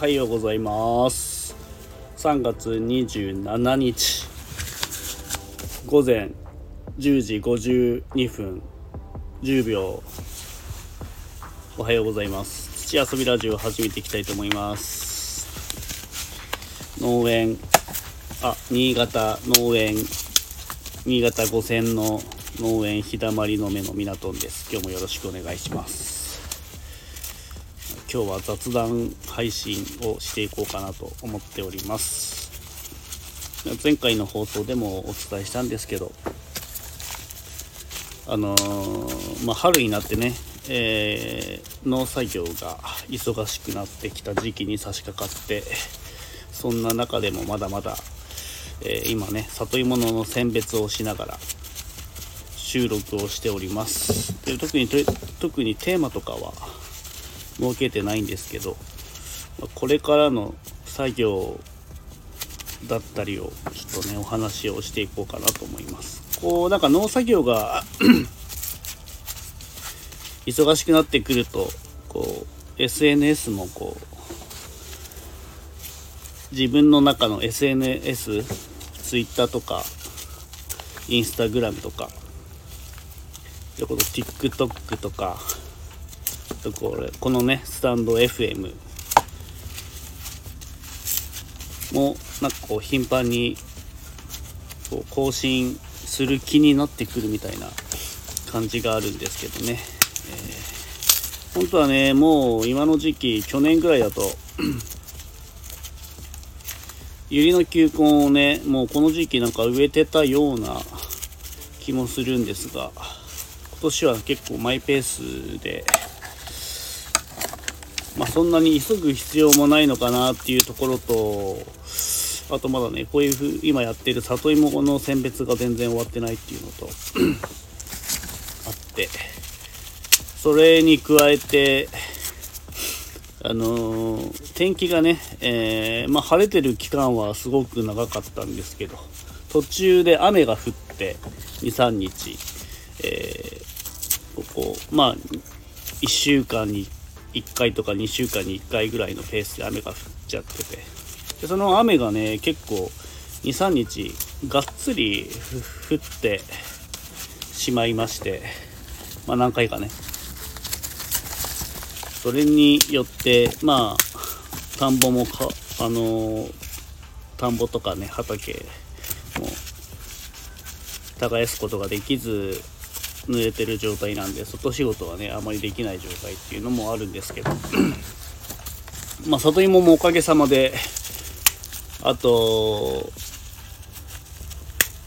はようございます。3月27日午前10時52分10秒。おはようございます。土遊びラジオを始めていきたいと思います。農園あ新潟農園新潟五線の農園日だまりの目の港です。今日もよろしくお願いします。今日は雑談配信をしていこうかなと思っております。前回の放送でもお伝えしたんですけどあのー、まあ、春になってね、えー、農作業が忙しくなってきた時期に差し掛かってそんな中でもまだまだ、えー、今ね里芋の選別をしながら収録をしております。で特に特にテーマとかは設けてないんですけどこれからの作業だったりをちょっとねお話をしていこうかなと思います。こうなんか農作業が 忙しくなってくるとこう SNS もこう自分の中の SNS、Twitter とか、Instagram とか、でこの TikTok とか、これこのねスタンド FM もなんかこう頻繁にこう更新する気になってくるみたいな感じがあるんですけどね、えー、本当はねもう今の時期去年ぐらいだと ユリの球根をねもうこの時期なんか植えてたような気もするんですが今年は結構マイペースでまあ、そんなに急ぐ必要もないのかなっていうところとあとまだねこういうふう今やってる里芋の選別が全然終わってないっていうのと あってそれに加えてあのー、天気がね、えー、まあ、晴れてる期間はすごく長かったんですけど途中で雨が降って23日、えー、ここまあ1週間に1 1回とか2週間に1回ぐらいのペースで雨が降っちゃってて。でその雨がね結構23日がっつり降ってしまいましてまあ何回かね。それによってまあ田んぼもかあの田んぼとかね畑も耕すことができず濡れてる状態なんで外仕事はねあまりできない状態っていうのもあるんですけど。まあ里芋もおかげさまであと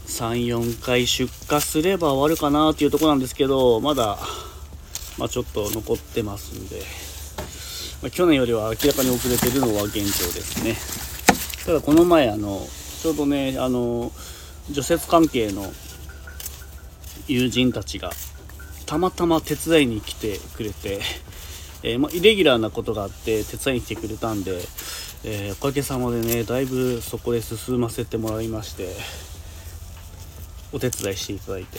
34回出荷すれば終わるかなっていうとこなんですけどまだ、まあ、ちょっと残ってますんで、まあ、去年よりは明らかに遅れてるのは現状ですね。ただこの前あのちょうどねあの除雪関係の友人たちがたまたま手伝いに来てくれて、えー、まイレギュラーなことがあって手伝いに来てくれたんで、えー、おかげさまでねだいぶそこで進ませてもらいましてお手伝いしていただいて、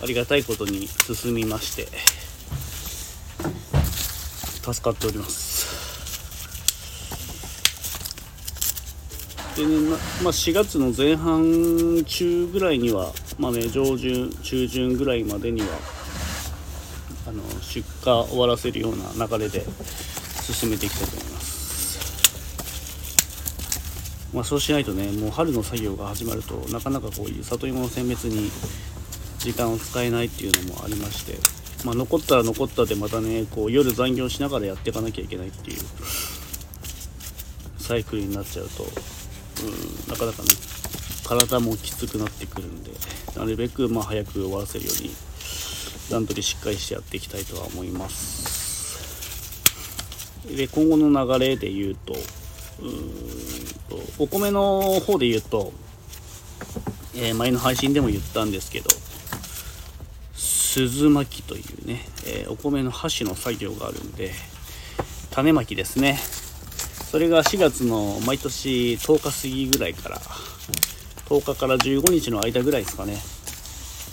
ありがたいことに進みまして助かっております。でね、まあ、4月の前半中ぐらいには、まあね、上旬中旬ぐらいまでにはあの出荷終わらせるような流れで進めていきたいと思います、まあ、そうしないとねもう春の作業が始まるとなかなかこういう里芋の選別に時間を使えないっていうのもありまして、まあ、残ったら残ったでまたねこう夜残業しながらやっていかなきゃいけないっていうサイクルになっちゃうとうん、なかなかね体もきつくなってくるんでなるべくまあ早く終わらせるように段取りしっかりしてやっていきたいとは思います。で今後の流れで言うとうんとお米の方で言うと、えー、前の配信でも言ったんですけど鈴巻きというね、えー、お米の箸の作業があるんで種まきですね。それが4月の毎年10日過ぎぐらいから10日から15日の間ぐらいですかね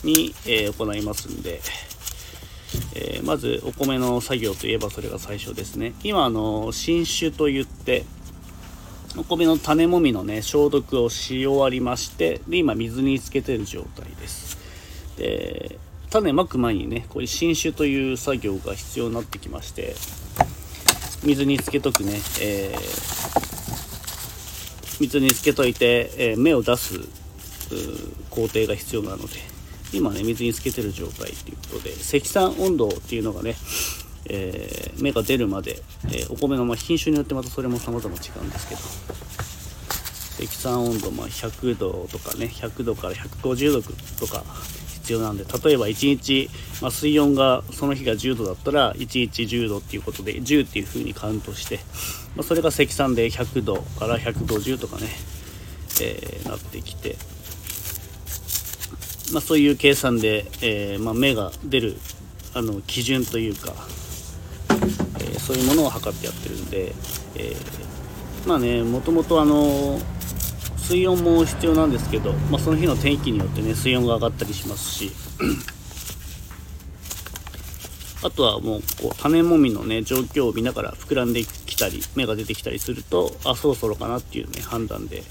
に、えー、行いますんで、えー、まずお米の作業といえばそれが最初ですね。今あの新酒といってお米の種もみのね消毒をし終わりましてで今水につけてる状態です。で種まく前にねこういう新酒という作業が必要になってきまして水につけとくね、えー、水につけといて、えー、芽を出す工程が必要なので。今ね水につけてる状態ということで積算温度っていうのがね、えー、芽が出るまで、えお米のま品種によってまたそれも様々違うんですけど。積算温度ま100度とかね100度から150度とか必要なんで例えば1日、まあ、水温がその日が10度だったら1日10度っていうことで10っていう風にカウントして、まあ、それが積算で100度から150とかね、えー、なってきて、まあ、そういう計算で、えー、ま芽が出るあの基準というか、えー、そういうものを測ってやってるんで、えまあねもともとあの水温も必要なんですけど、まあ、その日の天気によってね水温が上がったりしますし。あとはもうこう種もみのね状況を見ながら膨らんできたり芽が出てきたりするとあそろそろかなっていうね判断で、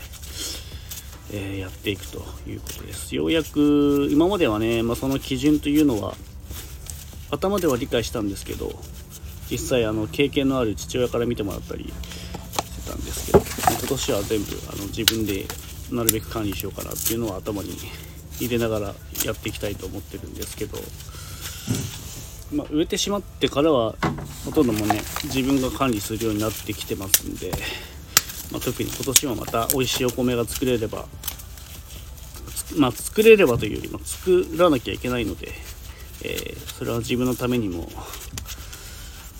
えー、やっていくということです。ようやく今まではね、まあ、その基準というのは頭では理解したんですけど実際あの経験のある父親から見てもらったりしてたんですけど今年は全部あの自分でなるべく管理しようかなっていうのは頭に入れながらやっていきたいと思ってるんですけど、まあ、植えてしまってからはほとんどもね自分が管理するようになってきてますんで、まあ、特に今年はまた美味しいお米が作れればまあ、作れればというよりも作らなきゃいけないので、えー、それは自分のためにも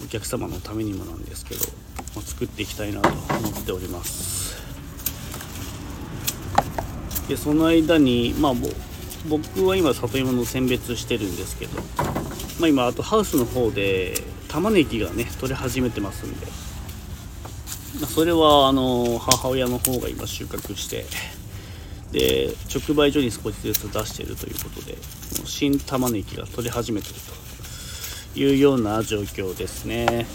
お客様のためにもなんですけどま作っていきたいなと思っております。でその間にまあ僕は今里芋の選別してるんですけど、まあ、今あとハウスの方で玉ねぎがね取れ始めてますんで、それはあの母親の方が今収穫してで直売所に少しずつ出しているということで新玉ねぎが取れ始めてるというような状況ですね。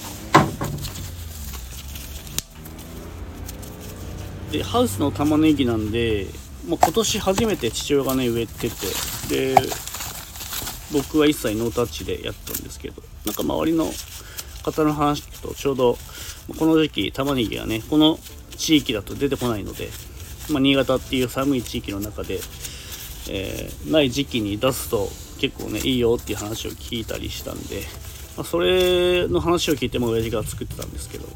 でハウスの玉ねぎなんで、まあ、今年初めて父親がね植えててで僕は一切ノータッチでやったんですけどなんか周りの方の話聞くとちょうどこの時期玉ねぎがねこの地域だと出てこないので、まあ、新潟っていう寒い地域の中で、えー、ない時期に出すと結構ねいいよっていう話を聞いたりしたんで、まあ、それの話を聞いても親父が作ってたんですけど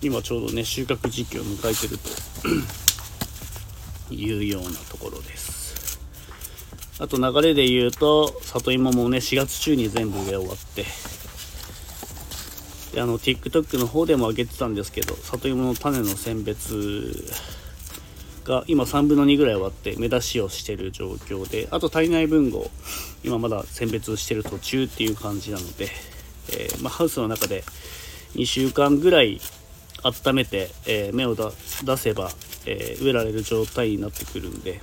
今ちょうどね収穫時期を迎えてると いうようなところです。あと流れで言うと里芋もね4月中に全部植え終わってであの TikTok の方でも上げてたんですけど里芋の種の選別が今3分の2ぐらい終わって目出しをしてる状況であと体内分母今まだ選別してる途中っていう感じなので、えー、まあ、ハウスの中で2週間ぐらい温めて、えー、芽を出せば、えー、植えられる状態になってくるんで、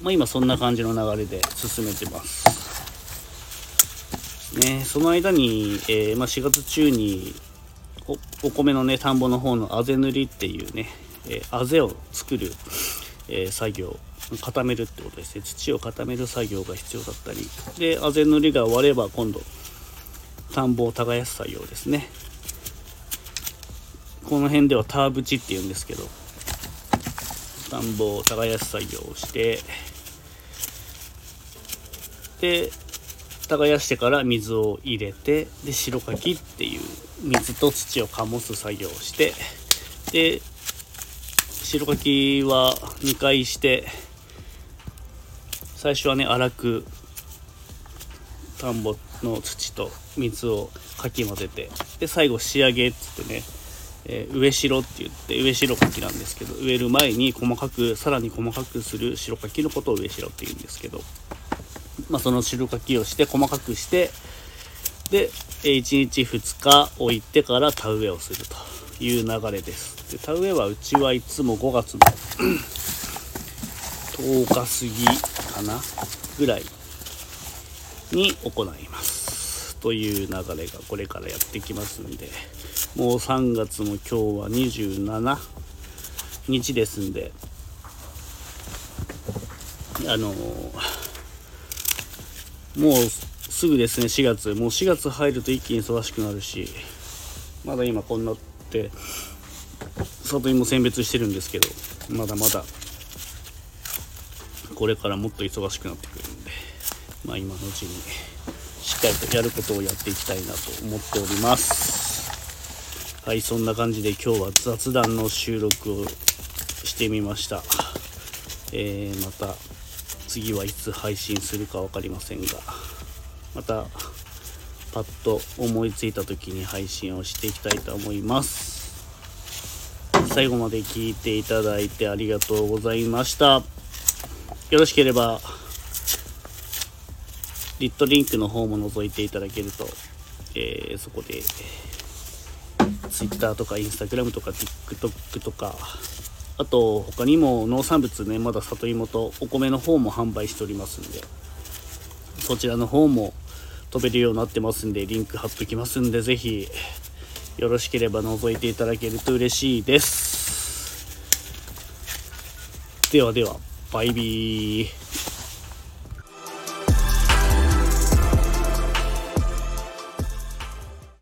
まあ、今そんな感じの流れで進めてます。ね、その間に、えー、まあ、4月中にお米のね田んぼの方のあぜ塗りっていうね、えあぜを作る、え作業固めるってことですね。土を固める作業が必要だったり。であぜ塗りが終われば今度田んぼを耕す作業ですね。この辺ではターブチって言うんですけど田んぼを耕す作業をしてで耕してから水を入れてで白かきっていう水と土を醸す作業をしてで白かきは2回して最初はね粗く田んぼの土と水をかき混ぜてで最後仕上げっつってねえー、植え代って言って植え代かきなんですけど植える前に細かくさらに細かくする白かきのことを植え代って言うんですけど、まあ、その白かきをして細かくしてで1日2日置いてから田植えをするという流れです。で田植えはうちはいつも5月の 10日過ぎかなぐらいに行います。という流れがこれからやってきますんで。もう3月も今日は27日ですんであのもうすぐですね4月。もう4月入ると一気に忙しくなるしまだ今こんなって里芋選別してるんですけどまだまだこれからもっと忙しくなってくるんでまあ今のうちにしっかりとやることをやっていきたいなと思っております。はいそんな感じで今日は雑談の収録をしてみました。えー、また次はいつ配信するか分かりませんがまたパッと思いついた時に配信をしていきたいと思います。最後まで聞いていただいてありがとうございました。よろしければリットリンクの方も覗いていただけると、えー、そこで Twitter とか Instagram とか TikTok とかあと他にも農産物ねまだ里芋とお米の方も販売しておりますんでそちらの方も飛べるようになってますんでリンク貼っときますんで是非よろしければ覗いていただけると嬉しいです。ではではバイビー。